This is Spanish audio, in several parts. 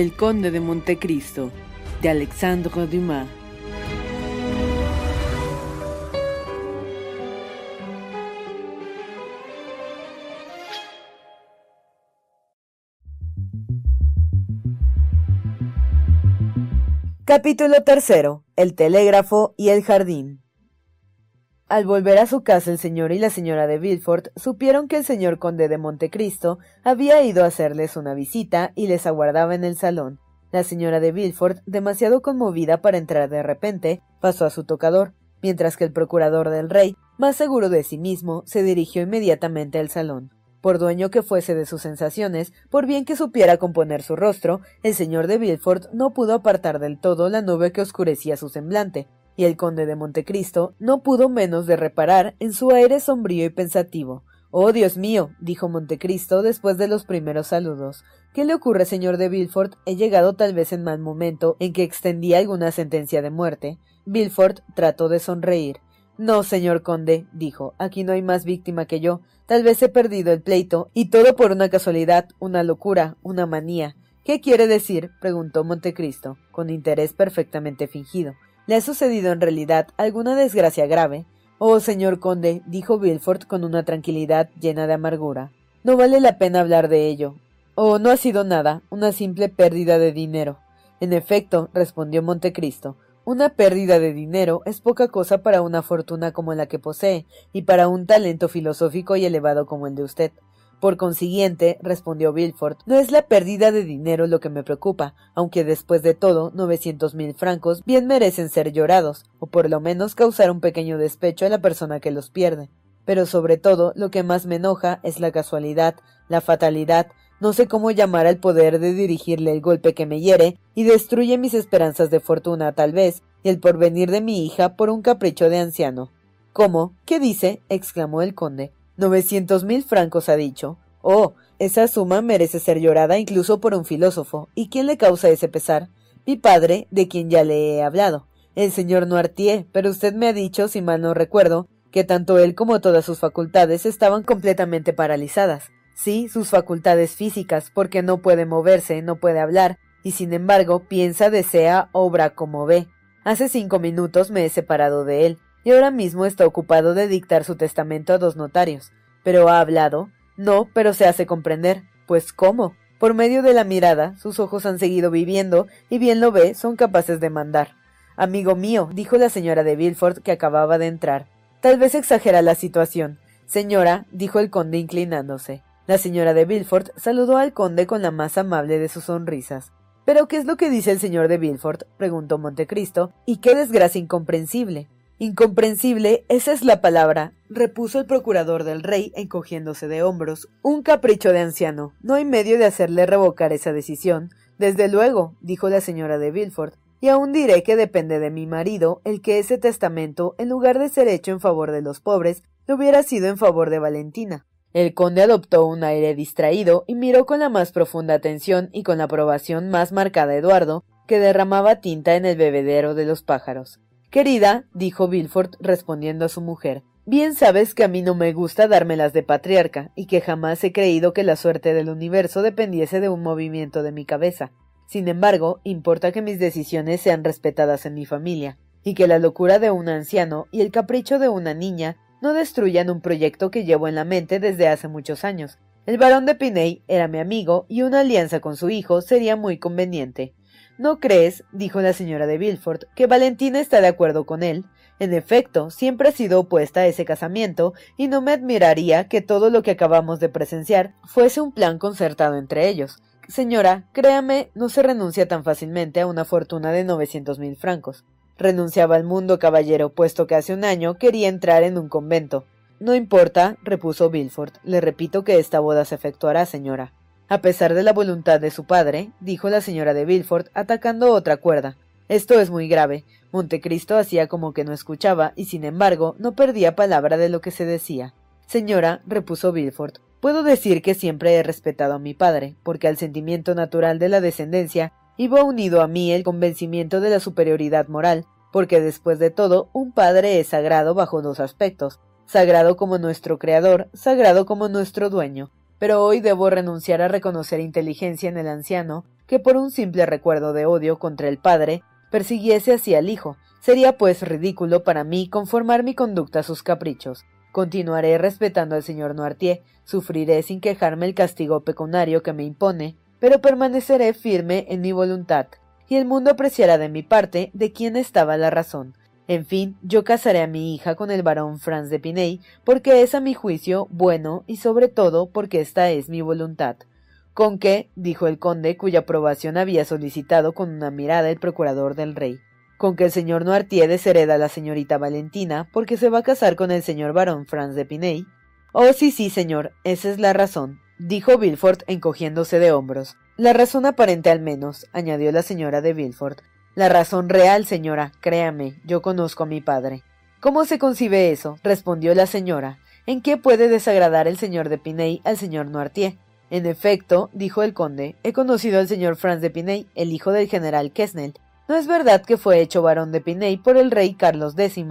El Conde de Montecristo, de Alexandre Dumas. Capítulo tercero. El telégrafo y el jardín. Al volver a su casa el señor y la señora de Villefort supieron que el señor conde de Montecristo había ido a hacerles una visita y les aguardaba en el salón. La señora de Villefort, demasiado conmovida para entrar de repente, pasó a su tocador, mientras que el procurador del rey, más seguro de sí mismo, se dirigió inmediatamente al salón. Por dueño que fuese de sus sensaciones, por bien que supiera componer su rostro, el señor de Villefort no pudo apartar del todo la nube que oscurecía su semblante, y el conde de Montecristo no pudo menos de reparar en su aire sombrío y pensativo. Oh, Dios mío, dijo Montecristo después de los primeros saludos. ¿Qué le ocurre, señor de Villefort? He llegado tal vez en mal momento en que extendía alguna sentencia de muerte. Villefort trató de sonreír. No, señor conde, dijo, aquí no hay más víctima que yo. Tal vez he perdido el pleito, y todo por una casualidad, una locura, una manía. ¿Qué quiere decir? preguntó Montecristo, con interés perfectamente fingido. ¿Le ha sucedido en realidad alguna desgracia grave? Oh, señor conde, dijo Villefort con una tranquilidad llena de amargura. No vale la pena hablar de ello. Oh, no ha sido nada, una simple pérdida de dinero. En efecto, respondió Montecristo, una pérdida de dinero es poca cosa para una fortuna como la que posee, y para un talento filosófico y elevado como el de usted. Por consiguiente, respondió Villefort, no es la pérdida de dinero lo que me preocupa, aunque después de todo, novecientos mil francos bien merecen ser llorados, o por lo menos causar un pequeño despecho a la persona que los pierde. Pero sobre todo, lo que más me enoja es la casualidad, la fatalidad, no sé cómo llamar al poder de dirigirle el golpe que me hiere y destruye mis esperanzas de fortuna, tal vez, y el porvenir de mi hija por un capricho de anciano. ¿Cómo? ¿Qué dice? exclamó el conde. Novecientos mil francos ha dicho. Oh, esa suma merece ser llorada incluso por un filósofo. ¿Y quién le causa ese pesar? Mi padre, de quien ya le he hablado. El señor Noirtier, pero usted me ha dicho, si mal no recuerdo, que tanto él como todas sus facultades estaban completamente paralizadas. Sí, sus facultades físicas, porque no puede moverse, no puede hablar, y sin embargo piensa, desea, obra como ve. Hace cinco minutos me he separado de él y ahora mismo está ocupado de dictar su testamento a dos notarios. Pero ha hablado. No, pero se hace comprender. Pues cómo. Por medio de la mirada, sus ojos han seguido viviendo, y bien lo ve, son capaces de mandar. Amigo mío, dijo la señora de Villefort que acababa de entrar. Tal vez exagera la situación. Señora, dijo el conde inclinándose. La señora de Villefort saludó al conde con la más amable de sus sonrisas. ¿Pero qué es lo que dice el señor de Villefort? preguntó Montecristo. Y qué desgracia incomprensible. Incomprensible, esa es la palabra, repuso el procurador del rey, encogiéndose de hombros. Un capricho de anciano. No hay medio de hacerle revocar esa decisión. Desde luego, dijo la señora de Villefort, y aún diré que depende de mi marido el que ese testamento, en lugar de ser hecho en favor de los pobres, lo hubiera sido en favor de Valentina. El conde adoptó un aire distraído y miró con la más profunda atención y con la aprobación más marcada a Eduardo, que derramaba tinta en el bebedero de los pájaros. Querida, dijo Bilford respondiendo a su mujer, bien sabes que a mí no me gusta dármelas de patriarca, y que jamás he creído que la suerte del universo dependiese de un movimiento de mi cabeza. Sin embargo, importa que mis decisiones sean respetadas en mi familia, y que la locura de un anciano y el capricho de una niña no destruyan un proyecto que llevo en la mente desde hace muchos años. El barón de Piney era mi amigo y una alianza con su hijo sería muy conveniente. ¿No crees, dijo la señora de Villefort, que Valentina está de acuerdo con él? En efecto, siempre ha sido opuesta a ese casamiento, y no me admiraría que todo lo que acabamos de presenciar fuese un plan concertado entre ellos. Señora, créame, no se renuncia tan fácilmente a una fortuna de novecientos mil francos. Renunciaba al mundo, caballero, puesto que hace un año quería entrar en un convento. No importa, repuso Bilford. Le repito que esta boda se efectuará, señora. A pesar de la voluntad de su padre, dijo la señora de Bilford, atacando otra cuerda. Esto es muy grave. Montecristo hacía como que no escuchaba, y sin embargo no perdía palabra de lo que se decía. Señora, repuso Bilford, puedo decir que siempre he respetado a mi padre, porque al sentimiento natural de la descendencia iba unido a mí el convencimiento de la superioridad moral, porque después de todo un padre es sagrado bajo dos aspectos, sagrado como nuestro creador, sagrado como nuestro dueño. Pero hoy debo renunciar a reconocer inteligencia en el anciano, que por un simple recuerdo de odio contra el padre, persiguiese así al hijo. Sería pues ridículo para mí conformar mi conducta a sus caprichos. Continuaré respetando al señor Noirtier, sufriré sin quejarme el castigo pecuniario que me impone, pero permaneceré firme en mi voluntad, y el mundo apreciará de mi parte de quién estaba la razón. En fin, yo casaré a mi hija con el barón Franz de Piney, porque es a mi juicio bueno y sobre todo porque esta es mi voluntad. ¿Con qué? dijo el conde, cuya aprobación había solicitado con una mirada el procurador del rey. Con que el señor Noirtier deshereda a la señorita Valentina, porque se va a casar con el señor barón Franz de Piney. Oh, sí, sí, señor, esa es la razón dijo Villefort encogiéndose de hombros. La razón aparente al menos, añadió la señora de Villefort. La razón real, señora, créame, yo conozco a mi padre. ¿Cómo se concibe eso? respondió la señora. ¿En qué puede desagradar el señor de Piney al señor Noirtier? En efecto, dijo el conde, he conocido al señor Franz de Piney, el hijo del general Quesnel. ¿No es verdad que fue hecho barón de Piney por el rey Carlos X?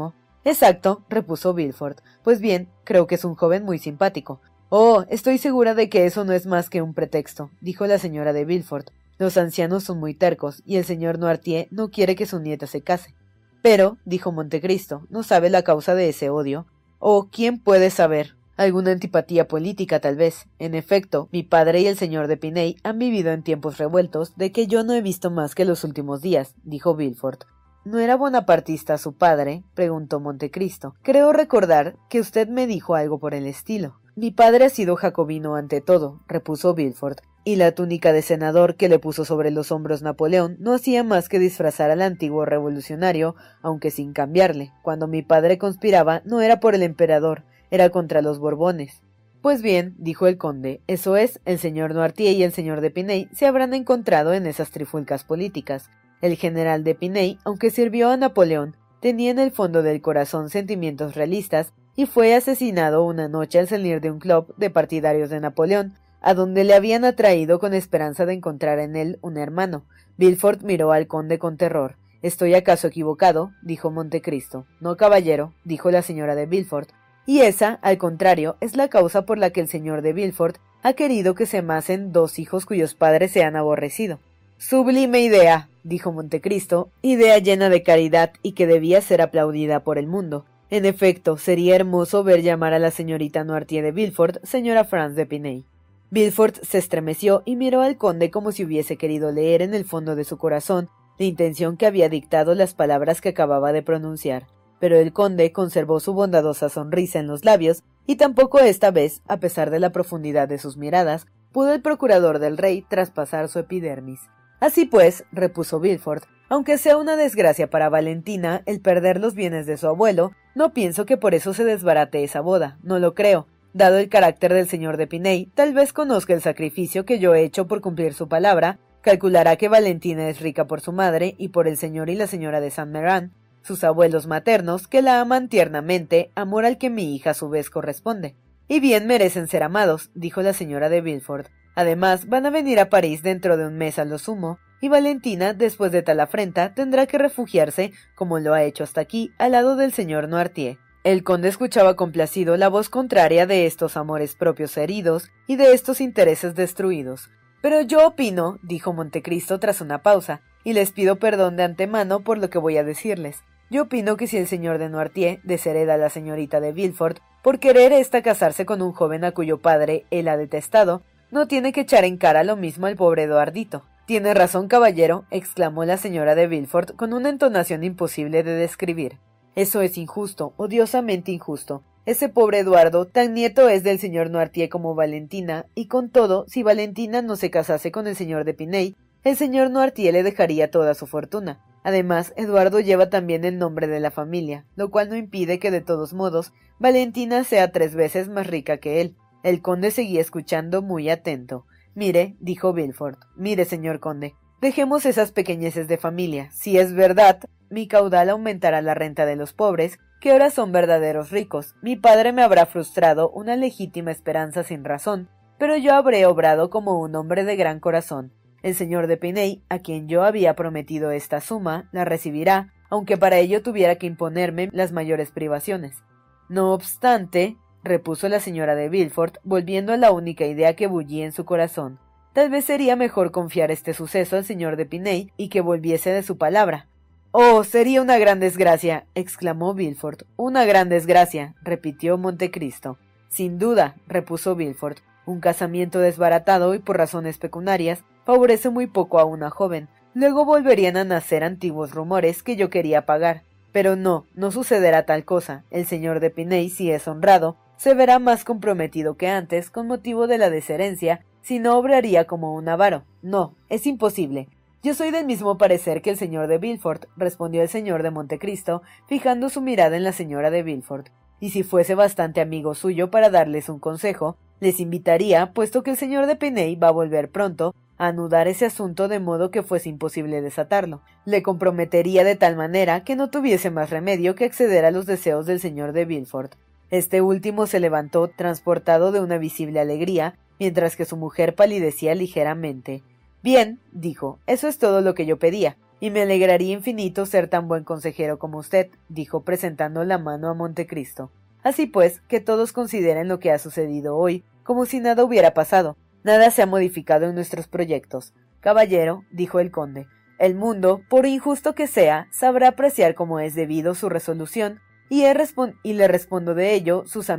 Exacto, repuso Villefort. Pues bien, creo que es un joven muy simpático. Oh, estoy segura de que eso no es más que un pretexto, dijo la señora de Villefort. Los ancianos son muy tercos, y el señor Noirtier no quiere que su nieta se case. Pero, dijo Montecristo, no sabe la causa de ese odio. Oh, ¿quién puede saber? Alguna antipatía política, tal vez. En efecto, mi padre y el señor de Piney han vivido en tiempos revueltos de que yo no he visto más que los últimos días, dijo Villefort. ¿No era bonapartista su padre? preguntó Montecristo. Creo recordar que usted me dijo algo por el estilo. Mi padre ha sido jacobino ante todo, repuso Villefort, y la túnica de senador que le puso sobre los hombros Napoleón no hacía más que disfrazar al antiguo revolucionario, aunque sin cambiarle. Cuando mi padre conspiraba no era por el emperador, era contra los Borbones. Pues bien, dijo el conde, eso es, el señor Noirtier y el señor de Piney se habrán encontrado en esas trifulcas políticas. El general de Piney, aunque sirvió a Napoleón, tenía en el fondo del corazón sentimientos realistas y fue asesinado una noche al salir de un club de partidarios de Napoleón, a donde le habían atraído con esperanza de encontrar en él un hermano. Villefort miró al conde con terror. ¿Estoy acaso equivocado? dijo Montecristo. No, caballero, dijo la señora de Villefort. Y esa, al contrario, es la causa por la que el señor de Villefort ha querido que se amasen dos hijos cuyos padres se han aborrecido. Sublime idea, dijo Montecristo, idea llena de caridad y que debía ser aplaudida por el mundo. En efecto, sería hermoso ver llamar a la señorita Noirtier de Villefort señora Franz de Piney. Villefort se estremeció y miró al conde como si hubiese querido leer en el fondo de su corazón la intención que había dictado las palabras que acababa de pronunciar. Pero el conde conservó su bondadosa sonrisa en los labios, y tampoco esta vez, a pesar de la profundidad de sus miradas, pudo el procurador del rey traspasar su epidermis. Así pues, repuso Villefort, aunque sea una desgracia para Valentina el perder los bienes de su abuelo, no pienso que por eso se desbarate esa boda, no lo creo. Dado el carácter del señor de Piney, tal vez conozca el sacrificio que yo he hecho por cumplir su palabra, calculará que Valentina es rica por su madre y por el señor y la señora de Saint Meran, sus abuelos maternos, que la aman tiernamente, amor al que mi hija a su vez corresponde. Y bien merecen ser amados, dijo la señora de Villefort. Además, van a venir a París dentro de un mes a lo sumo, y Valentina, después de tal afrenta, tendrá que refugiarse, como lo ha hecho hasta aquí, al lado del señor Noirtier. El conde escuchaba complacido la voz contraria de estos amores propios heridos y de estos intereses destruidos. Pero yo opino, dijo Montecristo tras una pausa, y les pido perdón de antemano por lo que voy a decirles. Yo opino que si el señor de Noirtier deshereda a la señorita de Villefort por querer ésta casarse con un joven a cuyo padre él ha detestado, no tiene que echar en cara lo mismo al pobre Eduardito. Tiene razón, caballero, exclamó la señora de Villefort con una entonación imposible de describir. Eso es injusto, odiosamente injusto. Ese pobre Eduardo, tan nieto es del señor Noirtier como Valentina, y con todo, si Valentina no se casase con el señor de Piney, el señor Noirtier le dejaría toda su fortuna. Además, Eduardo lleva también el nombre de la familia, lo cual no impide que de todos modos Valentina sea tres veces más rica que él. El conde seguía escuchando muy atento. Mire, dijo Bilford, mire, señor conde, dejemos esas pequeñeces de familia. Si es verdad, mi caudal aumentará la renta de los pobres, que ahora son verdaderos ricos. Mi padre me habrá frustrado una legítima esperanza sin razón, pero yo habré obrado como un hombre de gran corazón. El señor de Piney, a quien yo había prometido esta suma, la recibirá, aunque para ello tuviera que imponerme las mayores privaciones. No obstante, repuso la señora de Villefort, volviendo a la única idea que bullía en su corazón. Tal vez sería mejor confiar este suceso al señor de Piney y que volviese de su palabra. Oh, sería una gran desgracia, exclamó Villefort. Una gran desgracia, repitió Montecristo. Sin duda, repuso Villefort. Un casamiento desbaratado y por razones pecuniarias favorece muy poco a una joven. Luego volverían a nacer antiguos rumores que yo quería pagar. Pero no, no sucederá tal cosa. El señor de Piney, si es honrado, se verá más comprometido que antes con motivo de la desherencia, si no obraría como un avaro. No, es imposible. Yo soy del mismo parecer que el señor de Villefort, respondió el señor de Montecristo, fijando su mirada en la señora de Villefort. Y si fuese bastante amigo suyo para darles un consejo, les invitaría, puesto que el señor de Peney va a volver pronto, a anudar ese asunto de modo que fuese imposible desatarlo. Le comprometería de tal manera que no tuviese más remedio que acceder a los deseos del señor de Villefort. Este último se levantó transportado de una visible alegría, mientras que su mujer palidecía ligeramente. Bien, dijo, eso es todo lo que yo pedía, y me alegraría infinito ser tan buen consejero como usted, dijo presentando la mano a Montecristo. Así pues, que todos consideren lo que ha sucedido hoy como si nada hubiera pasado. Nada se ha modificado en nuestros proyectos. Caballero, dijo el conde, el mundo, por injusto que sea, sabrá apreciar como es debido su resolución, y, le respondo de ello, sus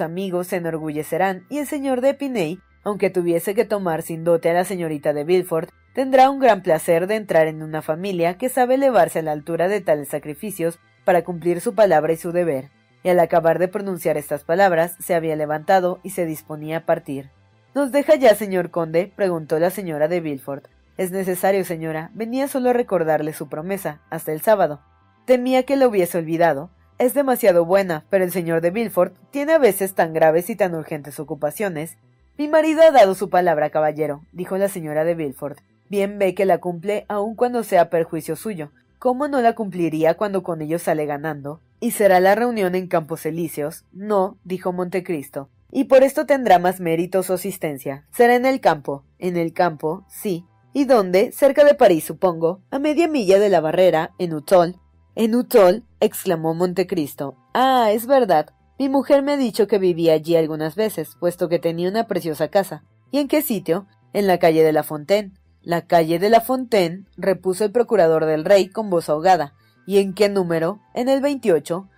amigos se enorgullecerán, y el señor de Epinay aunque tuviese que tomar sin dote a la señorita de Villefort, tendrá un gran placer de entrar en una familia que sabe elevarse a la altura de tales sacrificios para cumplir su palabra y su deber. Y al acabar de pronunciar estas palabras, se había levantado y se disponía a partir. ¿Nos deja ya, señor conde? preguntó la señora de Villefort. Es necesario, señora. Venía solo a recordarle su promesa, hasta el sábado. Temía que lo hubiese olvidado. Es demasiado buena, pero el señor de Villefort tiene a veces tan graves y tan urgentes ocupaciones mi marido ha dado su palabra, caballero, dijo la señora de Villefort. Bien ve que la cumple aun cuando sea perjuicio suyo. ¿Cómo no la cumpliría cuando con ellos sale ganando? ¿Y será la reunión en Campos Elíseos? No, dijo Montecristo. Y por esto tendrá más mérito su asistencia. Será en el campo. En el campo, sí. ¿Y dónde? Cerca de París, supongo. A media milla de la barrera, en Utol. En Utol, exclamó Montecristo. Ah, es verdad. Mi mujer me ha dicho que vivía allí algunas veces, puesto que tenía una preciosa casa. ¿Y en qué sitio? En la calle de la Fontaine. La calle de la Fontaine, repuso el procurador del rey con voz ahogada. ¿Y en qué número? En el 28.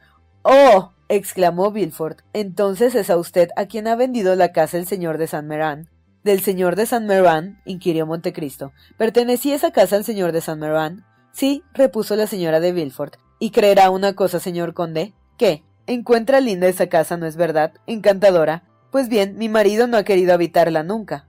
¡Oh! exclamó Villefort. Entonces es a usted a quien ha vendido la casa el señor de San Meran. ¿Del señor de San Meran? inquirió Montecristo. ¿Pertenecía esa casa al señor de San Meran? Sí, repuso la señora de Villefort. ¿Y creerá una cosa, señor conde? ¿Qué? Encuentra linda esa casa, ¿no es verdad? Encantadora. Pues bien, mi marido no ha querido habitarla nunca.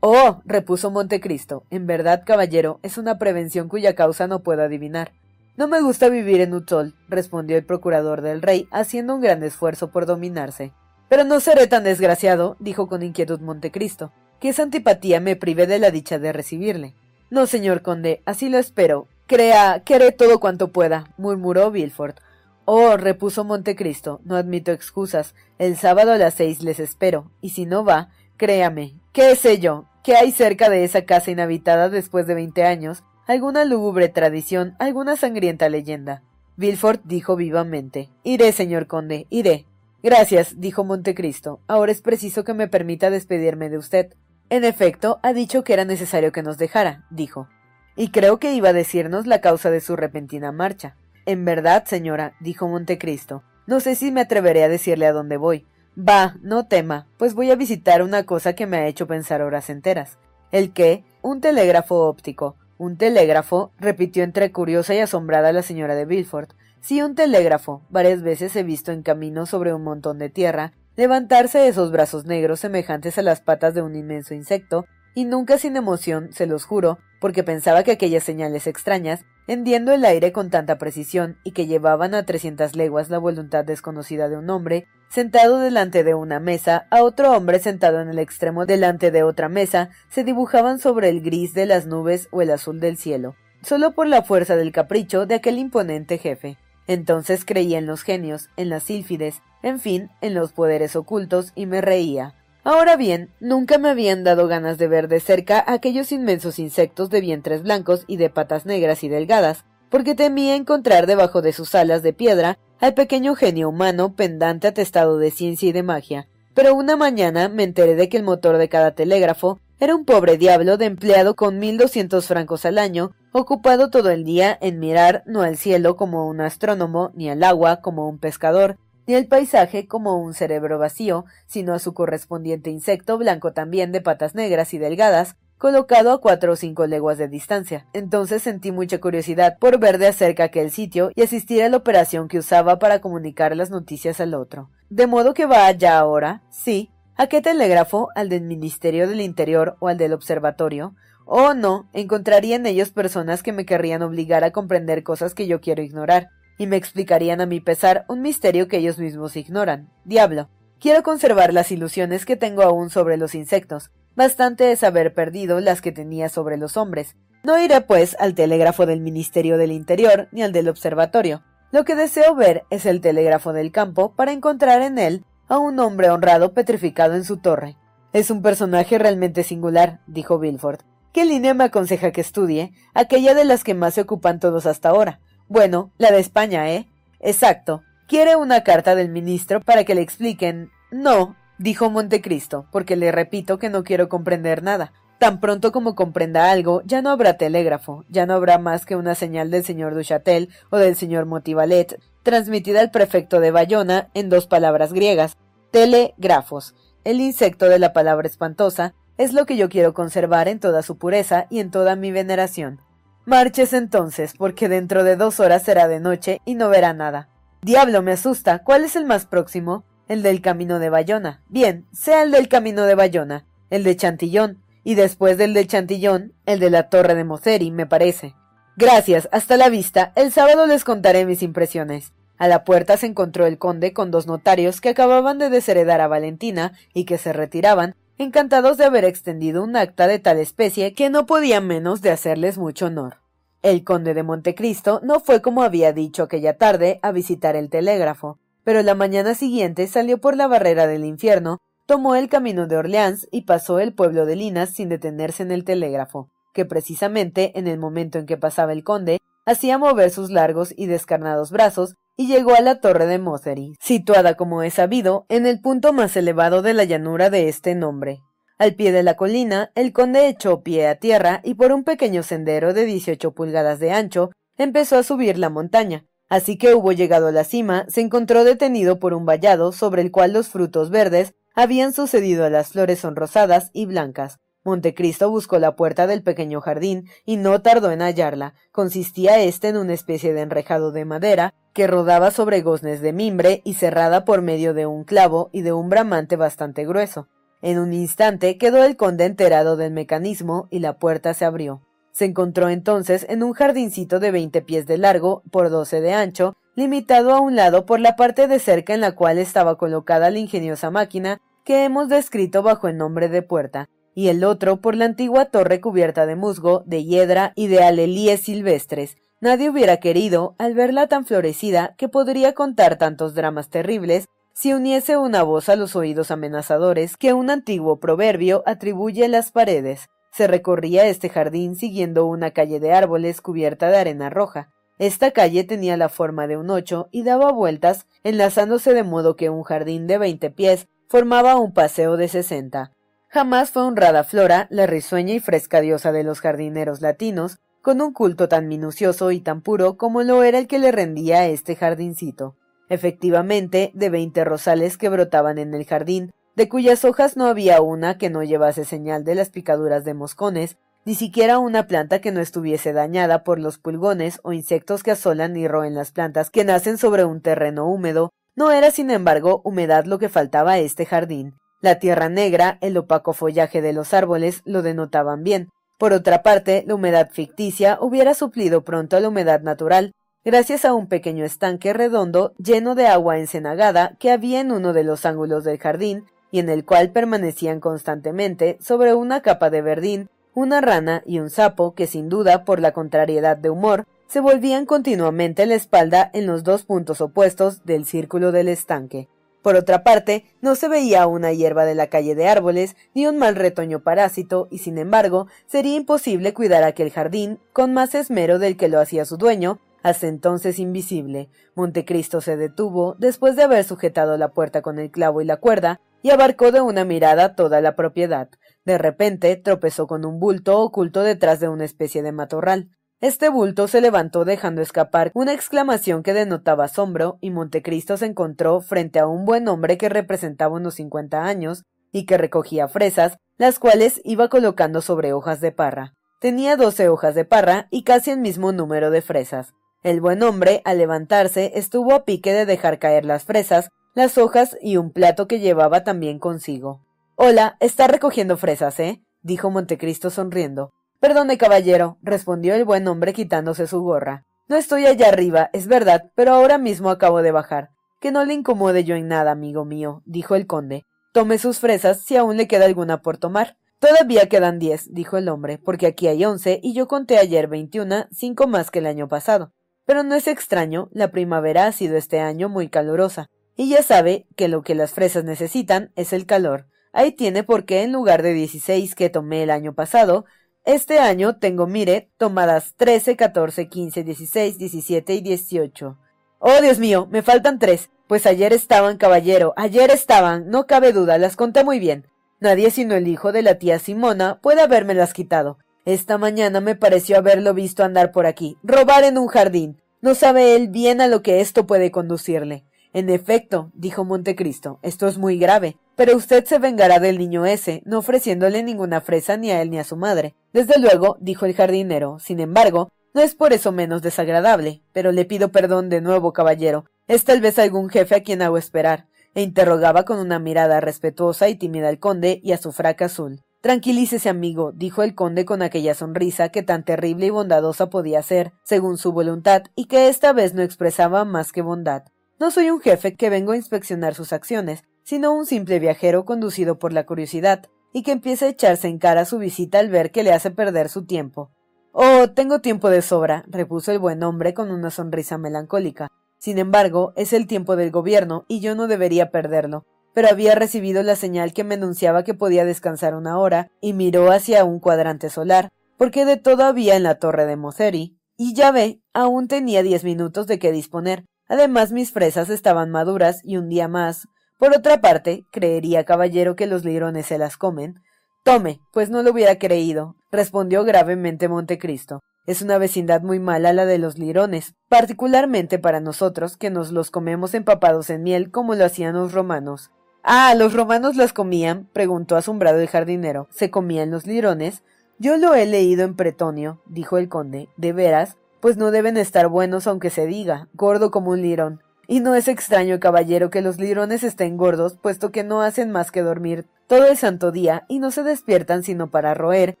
Oh, repuso Montecristo, en verdad, caballero, es una prevención cuya causa no puedo adivinar. No me gusta vivir en Utol, respondió el procurador del rey, haciendo un gran esfuerzo por dominarse. Pero no seré tan desgraciado, dijo con inquietud Montecristo, que esa antipatía me prive de la dicha de recibirle. No, señor conde, así lo espero. Crea, que haré todo cuanto pueda, murmuró Villefort. Oh, repuso Montecristo, no admito excusas. El sábado a las seis les espero, y si no va, créame, qué sé yo, ¿Qué hay cerca de esa casa inhabitada después de veinte años, alguna lúgubre tradición, alguna sangrienta leyenda. Villefort dijo vivamente Iré, señor conde, iré. Gracias, dijo Montecristo. Ahora es preciso que me permita despedirme de usted. En efecto, ha dicho que era necesario que nos dejara, dijo. Y creo que iba a decirnos la causa de su repentina marcha. En verdad, señora, dijo Montecristo, no sé si me atreveré a decirle a dónde voy. Va, no tema, pues voy a visitar una cosa que me ha hecho pensar horas enteras. ¿El qué? Un telégrafo óptico. ¿Un telégrafo? repitió entre curiosa y asombrada la señora de Villefort. Sí, un telégrafo. Varias veces he visto en camino sobre un montón de tierra levantarse esos brazos negros semejantes a las patas de un inmenso insecto, y nunca sin emoción, se los juro, porque pensaba que aquellas señales extrañas, hendiendo el aire con tanta precisión y que llevaban a trescientas leguas la voluntad desconocida de un hombre, sentado delante de una mesa, a otro hombre sentado en el extremo delante de otra mesa, se dibujaban sobre el gris de las nubes o el azul del cielo, solo por la fuerza del capricho de aquel imponente jefe. Entonces creía en los genios, en las sílfides, en fin, en los poderes ocultos, y me reía. Ahora bien, nunca me habían dado ganas de ver de cerca aquellos inmensos insectos de vientres blancos y de patas negras y delgadas, porque temía encontrar debajo de sus alas de piedra al pequeño genio humano pendante atestado de ciencia y de magia. Pero una mañana me enteré de que el motor de cada telégrafo era un pobre diablo de empleado con mil doscientos francos al año, ocupado todo el día en mirar no al cielo como un astrónomo, ni al agua como un pescador, ni el paisaje como un cerebro vacío, sino a su correspondiente insecto blanco también de patas negras y delgadas, colocado a cuatro o cinco leguas de distancia. Entonces sentí mucha curiosidad por ver de acerca aquel sitio y asistir a la operación que usaba para comunicar las noticias al otro. De modo que va allá ahora, sí. ¿A qué telégrafo? ¿Al del Ministerio del Interior o al del Observatorio? Oh, no, encontraría en ellos personas que me querrían obligar a comprender cosas que yo quiero ignorar y me explicarían a mi pesar un misterio que ellos mismos ignoran. Diablo. Quiero conservar las ilusiones que tengo aún sobre los insectos. Bastante es haber perdido las que tenía sobre los hombres. No iré, pues, al telégrafo del Ministerio del Interior ni al del Observatorio. Lo que deseo ver es el telégrafo del campo para encontrar en él a un hombre honrado petrificado en su torre. Es un personaje realmente singular, dijo Bilford. ¿Qué línea me aconseja que estudie? Aquella de las que más se ocupan todos hasta ahora. Bueno, la de España, ¿eh? Exacto. Quiere una carta del ministro para que le expliquen. No, dijo Montecristo, porque le repito que no quiero comprender nada. Tan pronto como comprenda algo, ya no habrá telégrafo, ya no habrá más que una señal del señor Duchatel o del señor Motivalet, transmitida al prefecto de Bayona en dos palabras griegas, telegrafos. El insecto de la palabra espantosa es lo que yo quiero conservar en toda su pureza y en toda mi veneración. Marches entonces, porque dentro de dos horas será de noche y no verá nada. Diablo, me asusta. ¿Cuál es el más próximo? El del camino de Bayona. Bien, sea el del camino de Bayona, el de Chantillón, y después del de Chantillón, el de la Torre de Moceri, me parece. Gracias, hasta la vista. El sábado les contaré mis impresiones. A la puerta se encontró el conde con dos notarios que acababan de desheredar a Valentina y que se retiraban, encantados de haber extendido un acta de tal especie que no podía menos de hacerles mucho honor. El conde de Montecristo no fue como había dicho aquella tarde a visitar el telégrafo, pero la mañana siguiente salió por la barrera del infierno, tomó el camino de Orleans y pasó el pueblo de Linas sin detenerse en el telégrafo, que precisamente en el momento en que pasaba el conde hacía mover sus largos y descarnados brazos y llegó a la torre de Mothery, situada, como es sabido, en el punto más elevado de la llanura de este nombre. Al pie de la colina, el conde echó pie a tierra y por un pequeño sendero de dieciocho pulgadas de ancho empezó a subir la montaña. Así que hubo llegado a la cima, se encontró detenido por un vallado sobre el cual los frutos verdes habían sucedido a las flores sonrosadas y blancas. Montecristo buscó la puerta del pequeño jardín y no tardó en hallarla. Consistía éste en una especie de enrejado de madera que rodaba sobre goznes de mimbre y cerrada por medio de un clavo y de un bramante bastante grueso. En un instante quedó el conde enterado del mecanismo y la puerta se abrió. Se encontró entonces en un jardincito de veinte pies de largo por doce de ancho, limitado a un lado por la parte de cerca en la cual estaba colocada la ingeniosa máquina que hemos descrito bajo el nombre de puerta, y el otro por la antigua torre cubierta de musgo, de hiedra y de alelíes silvestres, Nadie hubiera querido, al verla tan florecida, que podría contar tantos dramas terribles, si uniese una voz a los oídos amenazadores que un antiguo proverbio atribuye a las paredes. Se recorría este jardín siguiendo una calle de árboles cubierta de arena roja. Esta calle tenía la forma de un ocho y daba vueltas, enlazándose de modo que un jardín de veinte pies formaba un paseo de sesenta. Jamás fue honrada Flora, la risueña y fresca diosa de los jardineros latinos, con un culto tan minucioso y tan puro como lo era el que le rendía a este jardincito. Efectivamente, de veinte rosales que brotaban en el jardín, de cuyas hojas no había una que no llevase señal de las picaduras de moscones, ni siquiera una planta que no estuviese dañada por los pulgones o insectos que asolan y roen las plantas que nacen sobre un terreno húmedo, no era sin embargo humedad lo que faltaba a este jardín. La tierra negra, el opaco follaje de los árboles lo denotaban bien. Por otra parte, la humedad ficticia hubiera suplido pronto a la humedad natural, gracias a un pequeño estanque redondo lleno de agua encenagada que había en uno de los ángulos del jardín y en el cual permanecían constantemente, sobre una capa de verdín, una rana y un sapo que sin duda, por la contrariedad de humor, se volvían continuamente la espalda en los dos puntos opuestos del círculo del estanque. Por otra parte, no se veía una hierba de la calle de árboles, ni un mal retoño parásito, y sin embargo, sería imposible cuidar aquel jardín con más esmero del que lo hacía su dueño, hasta entonces invisible. Montecristo se detuvo, después de haber sujetado la puerta con el clavo y la cuerda, y abarcó de una mirada toda la propiedad. De repente tropezó con un bulto oculto detrás de una especie de matorral. Este bulto se levantó dejando escapar una exclamación que denotaba asombro, y Montecristo se encontró frente a un buen hombre que representaba unos cincuenta años y que recogía fresas, las cuales iba colocando sobre hojas de parra. Tenía doce hojas de parra y casi el mismo número de fresas. El buen hombre, al levantarse, estuvo a pique de dejar caer las fresas, las hojas y un plato que llevaba también consigo. Hola, está recogiendo fresas, ¿eh? dijo Montecristo sonriendo. Perdone, caballero, respondió el buen hombre quitándose su gorra. No estoy allá arriba, es verdad, pero ahora mismo acabo de bajar. Que no le incomode yo en nada, amigo mío, dijo el conde. Tome sus fresas si aún le queda alguna por tomar. Todavía quedan diez, dijo el hombre, porque aquí hay once y yo conté ayer veintiuna, cinco más que el año pasado. Pero no es extraño, la primavera ha sido este año muy calurosa, y ya sabe que lo que las fresas necesitan es el calor. Ahí tiene por qué en lugar de dieciséis que tomé el año pasado, este año tengo, mire, tomadas 13, 14, 15, 16, 17 y 18. Oh, Dios mío, me faltan tres. Pues ayer estaban, caballero, ayer estaban, no cabe duda, las conté muy bien. Nadie sino el hijo de la tía Simona puede habérmelas quitado. Esta mañana me pareció haberlo visto andar por aquí, robar en un jardín. No sabe él bien a lo que esto puede conducirle. En efecto, dijo Montecristo, esto es muy grave. Pero usted se vengará del niño ese, no ofreciéndole ninguna fresa ni a él ni a su madre. Desde luego, dijo el jardinero, sin embargo, no es por eso menos desagradable. Pero le pido perdón de nuevo, caballero. Es tal vez algún jefe a quien hago esperar. E interrogaba con una mirada respetuosa y tímida al conde y a su fraca azul. Tranquilícese, amigo, dijo el conde con aquella sonrisa que tan terrible y bondadosa podía ser, según su voluntad, y que esta vez no expresaba más que bondad. No soy un jefe que vengo a inspeccionar sus acciones, sino un simple viajero conducido por la curiosidad, y que empieza a echarse en cara su visita al ver que le hace perder su tiempo. Oh, tengo tiempo de sobra, repuso el buen hombre con una sonrisa melancólica. Sin embargo, es el tiempo del gobierno, y yo no debería perderlo. Pero había recibido la señal que me anunciaba que podía descansar una hora, y miró hacia un cuadrante solar, porque de todo había en la torre de Moceri, y ya ve, aún tenía diez minutos de qué disponer. Además mis fresas estaban maduras, y un día más, por otra parte, creería, caballero, que los lirones se las comen. Tome, pues no lo hubiera creído, respondió gravemente Montecristo. Es una vecindad muy mala la de los lirones, particularmente para nosotros, que nos los comemos empapados en miel como lo hacían los romanos. Ah, los romanos las comían, preguntó asombrado el jardinero. ¿Se comían los lirones? Yo lo he leído en Pretonio, dijo el conde. ¿De veras? Pues no deben estar buenos aunque se diga, gordo como un lirón. Y no es extraño, caballero, que los lirones estén gordos, puesto que no hacen más que dormir todo el santo día y no se despiertan sino para roer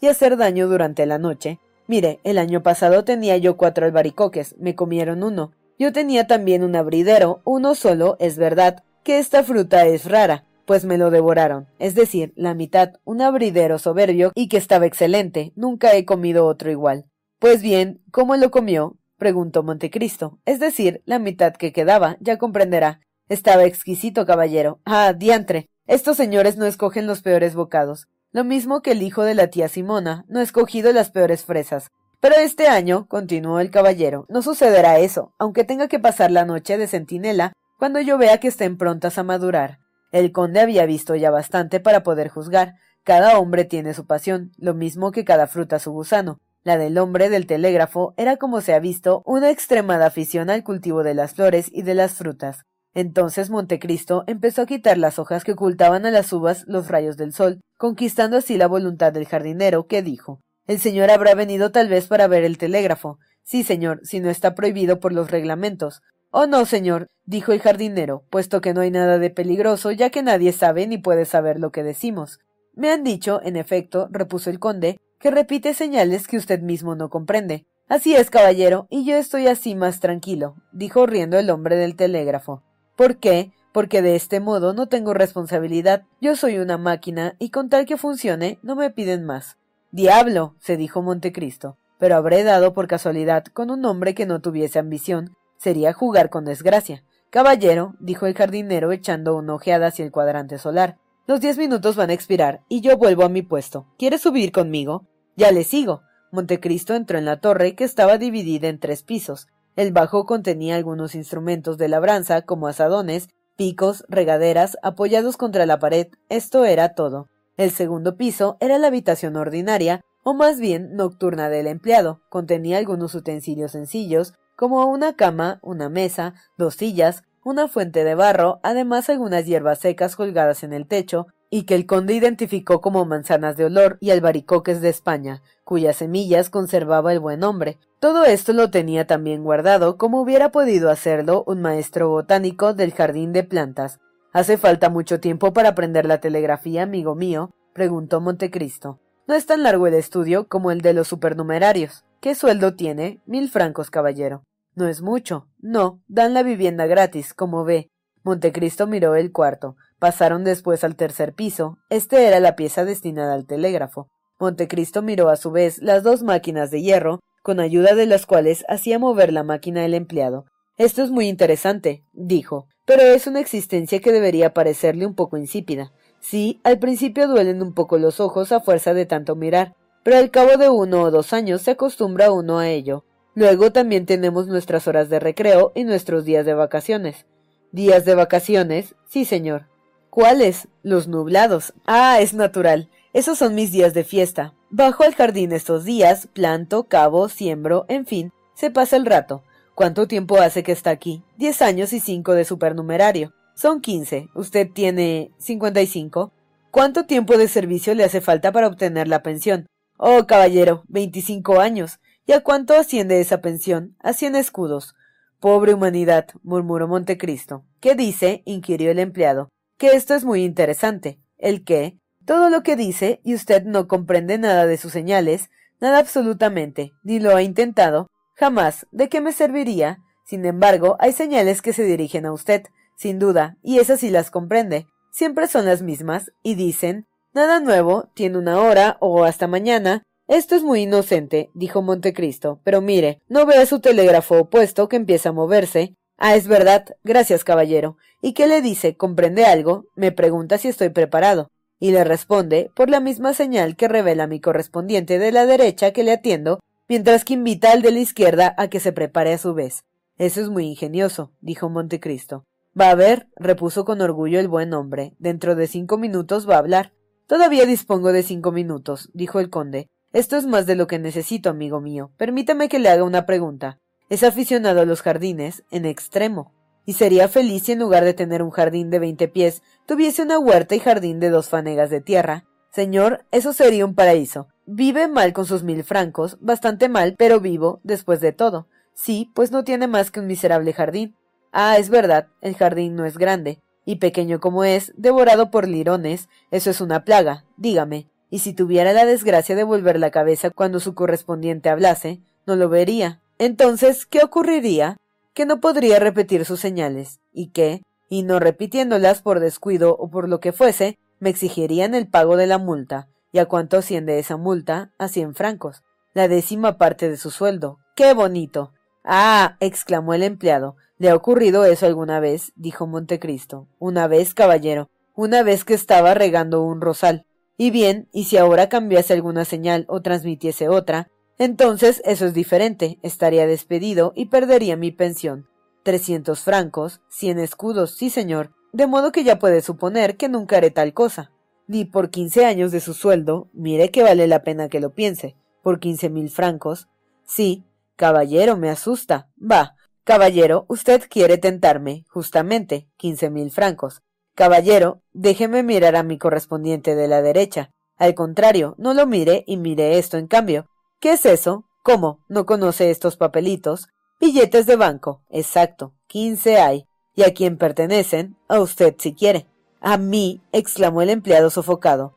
y hacer daño durante la noche. Mire, el año pasado tenía yo cuatro albaricoques, me comieron uno. Yo tenía también un abridero, uno solo, es verdad, que esta fruta es rara, pues me lo devoraron, es decir, la mitad, un abridero soberbio y que estaba excelente, nunca he comido otro igual. Pues bien, ¿cómo lo comió? preguntó Montecristo. Es decir, la mitad que quedaba, ya comprenderá. Estaba exquisito, caballero. Ah, diantre. Estos señores no escogen los peores bocados. Lo mismo que el hijo de la tía Simona, no ha escogido las peores fresas. Pero este año, continuó el caballero, no sucederá eso, aunque tenga que pasar la noche de centinela cuando yo vea que estén prontas a madurar. El conde había visto ya bastante para poder juzgar. Cada hombre tiene su pasión, lo mismo que cada fruta su gusano. La del hombre del telégrafo era, como se ha visto, una extremada afición al cultivo de las flores y de las frutas. Entonces Montecristo empezó a quitar las hojas que ocultaban a las uvas los rayos del sol, conquistando así la voluntad del jardinero, que dijo El señor habrá venido tal vez para ver el telégrafo. Sí, señor, si no está prohibido por los reglamentos. Oh, no, señor, dijo el jardinero, puesto que no hay nada de peligroso, ya que nadie sabe ni puede saber lo que decimos. Me han dicho, en efecto, repuso el conde, que repite señales que usted mismo no comprende. Así es, caballero, y yo estoy así más tranquilo, dijo riendo el hombre del telégrafo. ¿Por qué? Porque de este modo no tengo responsabilidad. Yo soy una máquina, y con tal que funcione, no me piden más. Diablo. se dijo Montecristo. Pero habré dado por casualidad con un hombre que no tuviese ambición. Sería jugar con desgracia. Caballero, dijo el jardinero echando una ojeada hacia el cuadrante solar. Los diez minutos van a expirar, y yo vuelvo a mi puesto. ¿Quieres subir conmigo? Ya le sigo. Montecristo entró en la torre, que estaba dividida en tres pisos. El bajo contenía algunos instrumentos de labranza, como asadones, picos, regaderas, apoyados contra la pared. Esto era todo. El segundo piso era la habitación ordinaria, o más bien nocturna del empleado. Contenía algunos utensilios sencillos, como una cama, una mesa, dos sillas, una fuente de barro, además algunas hierbas secas colgadas en el techo, y que el conde identificó como manzanas de olor y albaricoques de España, cuyas semillas conservaba el buen hombre. Todo esto lo tenía también guardado como hubiera podido hacerlo un maestro botánico del jardín de plantas. ¿Hace falta mucho tiempo para aprender la telegrafía, amigo mío? preguntó Montecristo. No es tan largo el estudio como el de los supernumerarios. ¿Qué sueldo tiene? Mil francos, caballero. No es mucho. No, dan la vivienda gratis, como ve. Montecristo miró el cuarto. Pasaron después al tercer piso. Este era la pieza destinada al telégrafo. Montecristo miró a su vez las dos máquinas de hierro, con ayuda de las cuales hacía mover la máquina el empleado. Esto es muy interesante, dijo, pero es una existencia que debería parecerle un poco insípida. Sí, al principio duelen un poco los ojos a fuerza de tanto mirar, pero al cabo de uno o dos años se acostumbra uno a ello. Luego también tenemos nuestras horas de recreo y nuestros días de vacaciones. Días de vacaciones, sí, señor. ¿Cuáles? Los nublados. Ah, es natural. Esos son mis días de fiesta. Bajo al jardín estos días, planto, cavo, siembro, en fin, se pasa el rato. ¿Cuánto tiempo hace que está aquí? Diez años y cinco de supernumerario. Son quince. Usted tiene cincuenta y cinco. ¿Cuánto tiempo de servicio le hace falta para obtener la pensión? Oh, caballero, veinticinco años. ¿Y a cuánto asciende esa pensión? A cien escudos. Pobre humanidad, murmuró Montecristo. ¿Qué dice? inquirió el empleado que esto es muy interesante. ¿El qué? Todo lo que dice, y usted no comprende nada de sus señales, nada absolutamente, ni lo ha intentado, jamás. ¿De qué me serviría? Sin embargo, hay señales que se dirigen a usted, sin duda, y esas sí las comprende. Siempre son las mismas, y dicen Nada nuevo, tiene una hora, o hasta mañana. Esto es muy inocente, dijo Montecristo, pero mire, no vea su telégrafo opuesto que empieza a moverse, Ah, es verdad. Gracias, caballero. ¿Y qué le dice? ¿Comprende algo? Me pregunta si estoy preparado. Y le responde, por la misma señal que revela mi correspondiente de la derecha que le atiendo, mientras que invita al de la izquierda a que se prepare a su vez. Eso es muy ingenioso, dijo Montecristo. Va a ver, repuso con orgullo el buen hombre. Dentro de cinco minutos va a hablar. Todavía dispongo de cinco minutos, dijo el conde. Esto es más de lo que necesito, amigo mío. Permítame que le haga una pregunta. Es aficionado a los jardines en extremo, y sería feliz si en lugar de tener un jardín de veinte pies, tuviese una huerta y jardín de dos fanegas de tierra. Señor, eso sería un paraíso. Vive mal con sus mil francos, bastante mal, pero vivo, después de todo. Sí, pues no tiene más que un miserable jardín. Ah, es verdad, el jardín no es grande, y pequeño como es, devorado por lirones, eso es una plaga, dígame. Y si tuviera la desgracia de volver la cabeza cuando su correspondiente hablase, no lo vería. Entonces, ¿qué ocurriría? Que no podría repetir sus señales, y que, y no repitiéndolas por descuido o por lo que fuese, me exigirían el pago de la multa. ¿Y a cuánto asciende esa multa? A cien francos. La décima parte de su sueldo. ¡Qué bonito! Ah. exclamó el empleado. ¿Le ha ocurrido eso alguna vez? dijo Montecristo. Una vez, caballero. Una vez que estaba regando un rosal. Y bien, y si ahora cambiase alguna señal o transmitiese otra, entonces eso es diferente. Estaría despedido y perdería mi pensión. Trescientos francos, cien escudos, sí señor, de modo que ya puede suponer que nunca haré tal cosa. Ni por quince años de su sueldo, mire que vale la pena que lo piense, por quince mil francos. Sí, caballero, me asusta. Va, caballero, usted quiere tentarme, justamente, quince mil francos. Caballero, déjeme mirar a mi correspondiente de la derecha. Al contrario, no lo mire y mire esto en cambio. ¿Qué es eso? ¿Cómo? ¿No conoce estos papelitos? Billetes de banco. Exacto. Quince hay. ¿Y a quién pertenecen? A usted, si quiere. A mí, exclamó el empleado sofocado.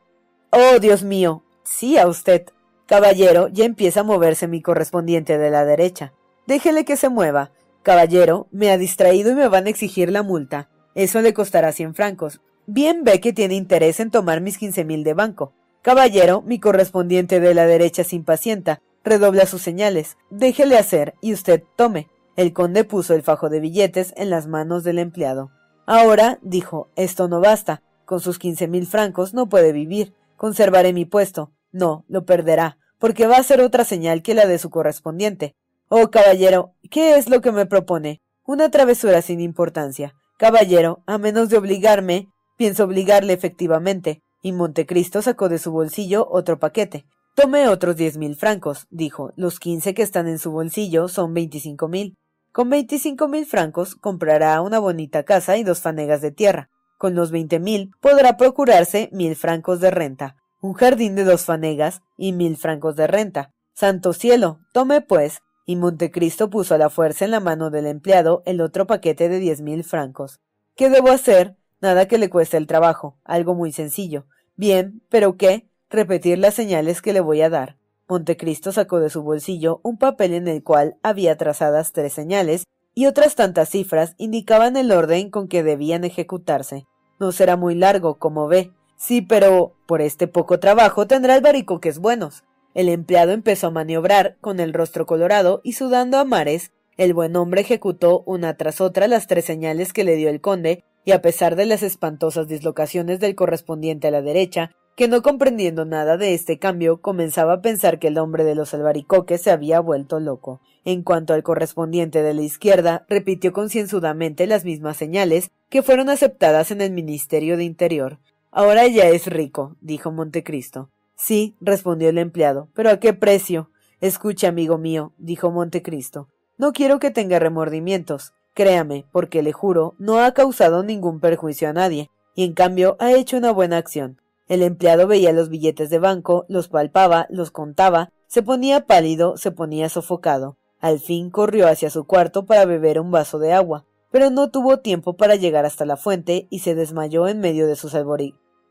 Oh, Dios mío. Sí, a usted. Caballero, ya empieza a moverse mi correspondiente de la derecha. Déjele que se mueva. Caballero, me ha distraído y me van a exigir la multa. Eso le costará cien francos. Bien ve que tiene interés en tomar mis quince mil de banco. Caballero, mi correspondiente de la derecha se impacienta redobla sus señales. Déjele hacer y usted tome. El conde puso el fajo de billetes en las manos del empleado. Ahora, dijo, esto no basta. Con sus quince mil francos no puede vivir. Conservaré mi puesto. No, lo perderá, porque va a ser otra señal que la de su correspondiente. Oh, caballero, ¿qué es lo que me propone? Una travesura sin importancia. Caballero, a menos de obligarme, pienso obligarle efectivamente. Y Montecristo sacó de su bolsillo otro paquete. Tome otros diez mil francos, dijo. Los quince que están en su bolsillo son veinticinco mil. Con veinticinco mil francos comprará una bonita casa y dos fanegas de tierra. Con los veinte mil podrá procurarse mil francos de renta, un jardín de dos fanegas y mil francos de renta. Santo cielo, tome pues. Y Montecristo puso a la fuerza en la mano del empleado el otro paquete de diez mil francos. ¿Qué debo hacer? Nada que le cueste el trabajo, algo muy sencillo. Bien, pero ¿qué? repetir las señales que le voy a dar. Montecristo sacó de su bolsillo un papel en el cual había trazadas tres señales y otras tantas cifras indicaban el orden con que debían ejecutarse. No será muy largo, como ve. Sí, pero por este poco trabajo tendrá albaricoques buenos. El empleado empezó a maniobrar, con el rostro colorado y sudando a mares. El buen hombre ejecutó una tras otra las tres señales que le dio el conde, y a pesar de las espantosas dislocaciones del correspondiente a la derecha, que no comprendiendo nada de este cambio comenzaba a pensar que el hombre de los albaricoques se había vuelto loco. En cuanto al correspondiente de la izquierda, repitió concienzudamente las mismas señales que fueron aceptadas en el Ministerio de Interior. Ahora ya es rico, dijo Montecristo. Sí, respondió el empleado, pero ¿a qué precio? Escuche, amigo mío, dijo Montecristo. No quiero que tenga remordimientos. Créame, porque le juro, no ha causado ningún perjuicio a nadie, y en cambio ha hecho una buena acción. El empleado veía los billetes de banco, los palpaba, los contaba, se ponía pálido, se ponía sofocado. Al fin corrió hacia su cuarto para beber un vaso de agua, pero no tuvo tiempo para llegar hasta la fuente y se desmayó en medio de sus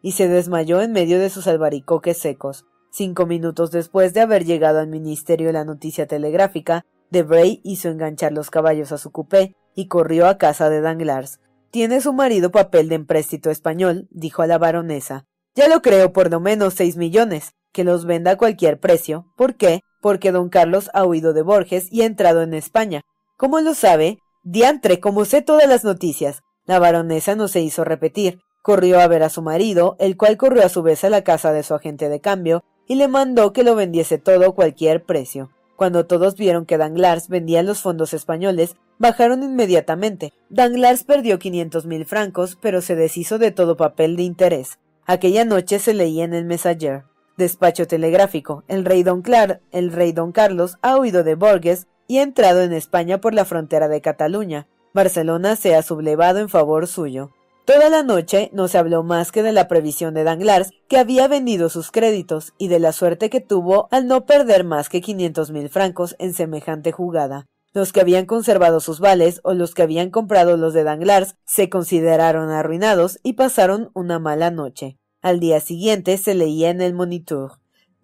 y se desmayó en medio de sus albaricoques secos. Cinco minutos después de haber llegado al ministerio la noticia telegráfica, Debray hizo enganchar los caballos a su cupé y corrió a casa de Danglars. Tiene su marido papel de empréstito español, dijo a la baronesa. Ya lo creo por lo menos seis millones, que los venda a cualquier precio. ¿Por qué? Porque don Carlos ha huido de Borges y ha entrado en España. ¿Cómo lo sabe? Diantre, como sé todas las noticias. La baronesa no se hizo repetir. Corrió a ver a su marido, el cual corrió a su vez a la casa de su agente de cambio, y le mandó que lo vendiese todo a cualquier precio. Cuando todos vieron que Danglars vendía los fondos españoles, bajaron inmediatamente. Danglars perdió quinientos mil francos, pero se deshizo de todo papel de interés. Aquella noche se leía en el Messager. Despacho telegráfico. El rey don Clar, el rey don Carlos, ha huido de Borges y ha entrado en España por la frontera de Cataluña. Barcelona se ha sublevado en favor suyo. Toda la noche no se habló más que de la previsión de Danglars, que había vendido sus créditos, y de la suerte que tuvo al no perder más que quinientos mil francos en semejante jugada. Los que habían conservado sus vales o los que habían comprado los de Danglars se consideraron arruinados y pasaron una mala noche. Al día siguiente se leía en el Moniteur.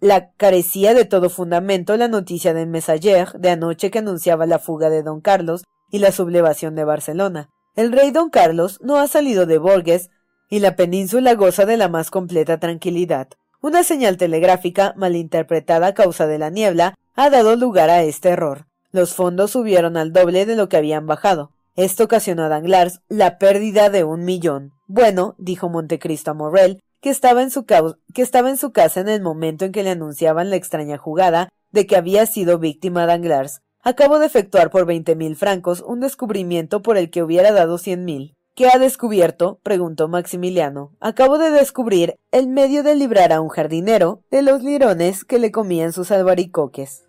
La carecía de todo fundamento la noticia del Messager de anoche que anunciaba la fuga de don Carlos y la sublevación de Barcelona. El rey don Carlos no ha salido de Borges y la península goza de la más completa tranquilidad. Una señal telegráfica, malinterpretada a causa de la niebla, ha dado lugar a este error. Los fondos subieron al doble de lo que habían bajado. Esto ocasionó a Danglars la pérdida de un millón. Bueno, dijo Montecristo a Morrel, que estaba, en su que estaba en su casa en el momento en que le anunciaban la extraña jugada de que había sido víctima Danglars. Acabo de efectuar por veinte mil francos un descubrimiento por el que hubiera dado cien mil. ¿Qué ha descubierto? preguntó Maximiliano. Acabo de descubrir el medio de librar a un jardinero de los lirones que le comían sus albaricoques.